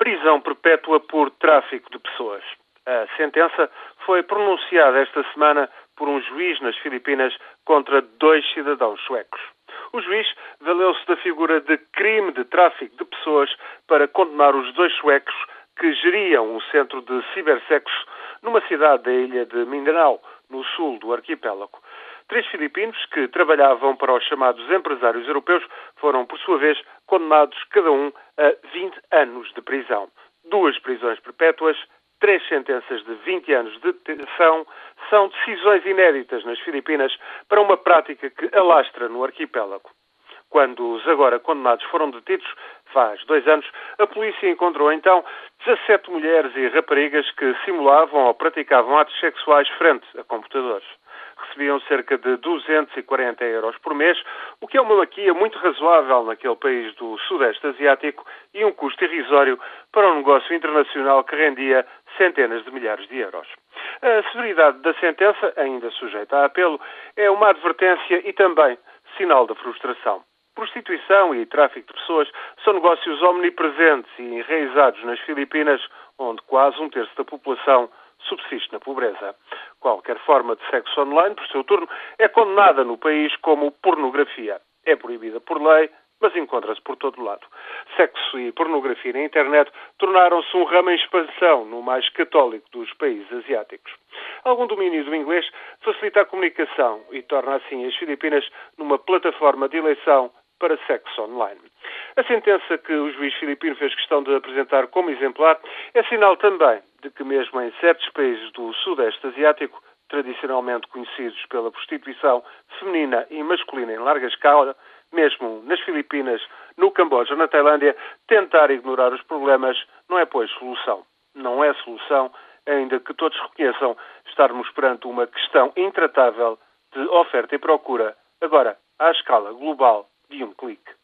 prisão perpétua por tráfico de pessoas. A sentença foi pronunciada esta semana por um juiz nas Filipinas contra dois cidadãos suecos. O juiz valeu-se da figura de crime de tráfico de pessoas para condenar os dois suecos que geriam um centro de cibersexo numa cidade da ilha de Mindanao, no sul do arquipélago. Três filipinos que trabalhavam para os chamados empresários europeus foram, por sua vez, condenados cada um a 20 anos de prisão. Duas prisões perpétuas, três sentenças de 20 anos de detenção são decisões inéditas nas Filipinas para uma prática que alastra no arquipélago. Quando os agora condenados foram detidos, faz dois anos, a polícia encontrou então 17 mulheres e raparigas que simulavam ou praticavam atos sexuais frente a computadores recebiam cerca de 240 euros por mês, o que é uma maquia muito razoável naquele país do Sudeste Asiático e um custo irrisório para um negócio internacional que rendia centenas de milhares de euros. A severidade da sentença, ainda sujeita a apelo, é uma advertência e também sinal da frustração. Prostituição e tráfico de pessoas são negócios omnipresentes e enraizados nas Filipinas, onde quase um terço da população subsiste na pobreza. Qualquer forma de sexo online, por seu turno, é condenada no país como pornografia. É proibida por lei, mas encontra-se por todo lado. Sexo e pornografia na internet tornaram-se um ramo em expansão no mais católico dos países asiáticos. Algum domínio do inglês facilita a comunicação e torna assim as Filipinas numa plataforma de eleição para sexo online. A sentença que o juiz filipino fez questão de apresentar como exemplar é sinal também de que, mesmo em certos países do Sudeste Asiático, tradicionalmente conhecidos pela prostituição feminina e masculina em larga escala, mesmo nas Filipinas, no Camboja na Tailândia, tentar ignorar os problemas não é, pois, solução. Não é solução, ainda que todos reconheçam estarmos perante uma questão intratável de oferta e procura, agora à escala global de um clique.